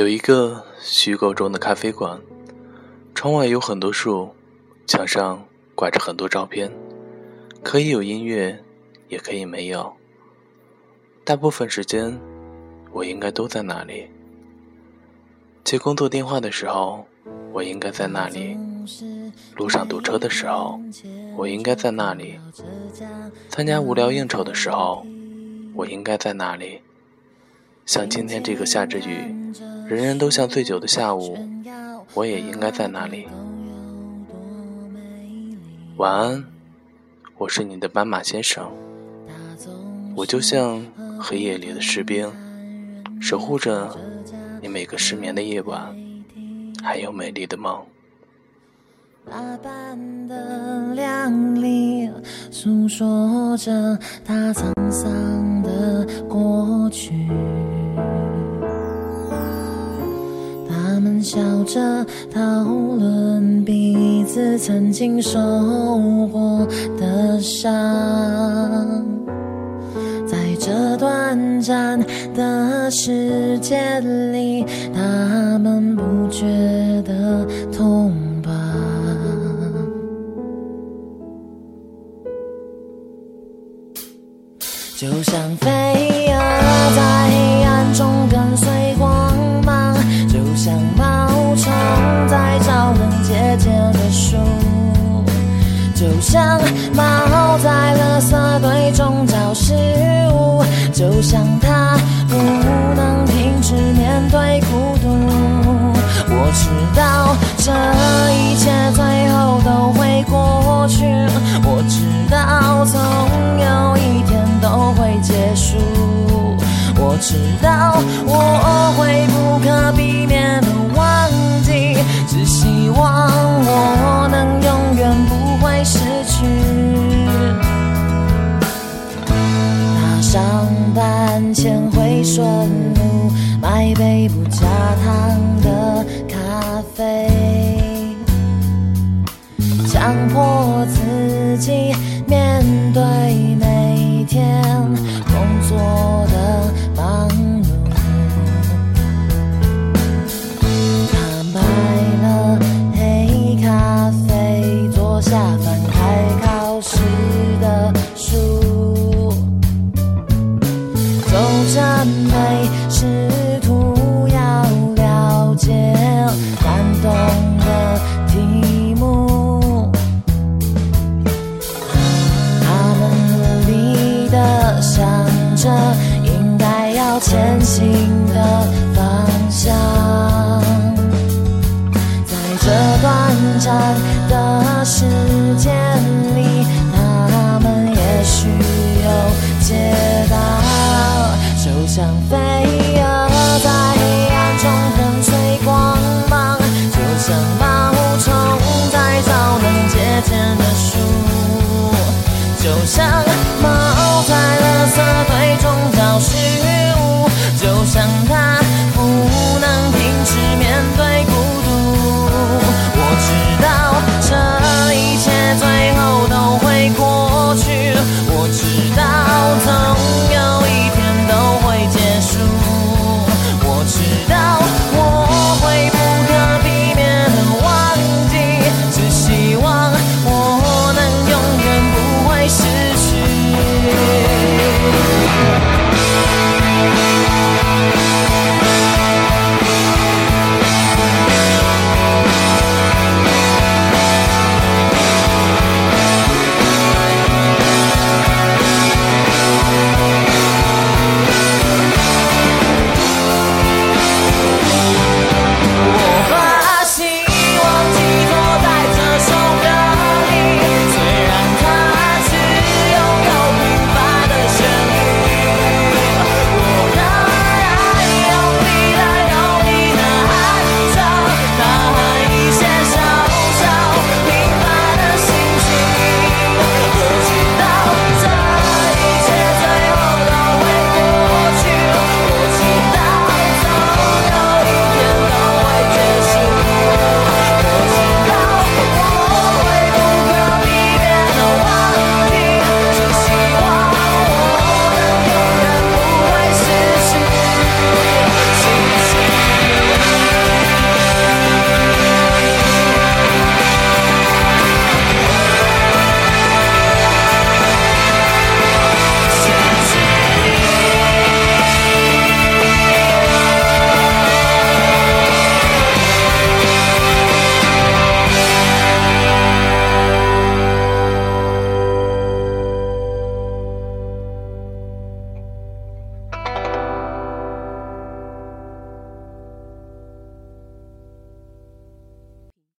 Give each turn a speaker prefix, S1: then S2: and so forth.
S1: 有一个虚构中的咖啡馆，窗外有很多树，墙上挂着很多照片，可以有音乐，也可以没有。大部分时间，我应该都在那里。接工作电话的时候，我应该在那里；路上堵车的时候，我应该在那里；参加无聊应酬的时候，我应该在那里。像今天这个下着雨。人人都像醉酒的下午，我也应该在那里。晚安，我是你的斑马先生。我就像黑夜里的士兵，守护着你每个失眠的夜晚，还有美丽的梦。打扮的靓丽，诉说着他沧桑的过去。笑着讨论彼此曾经受过的伤，在这短暂的世界里，他们不觉得痛吧？就像飞蛾在像猫在垃圾堆中找食物，就像它不能停止面对孤独。我知道这一切最后都会过去，我知道总有一天都会结束，我知道前会顺路买杯不加糖的咖啡，强迫自己面对这应该要前行的方向，在这短暂的时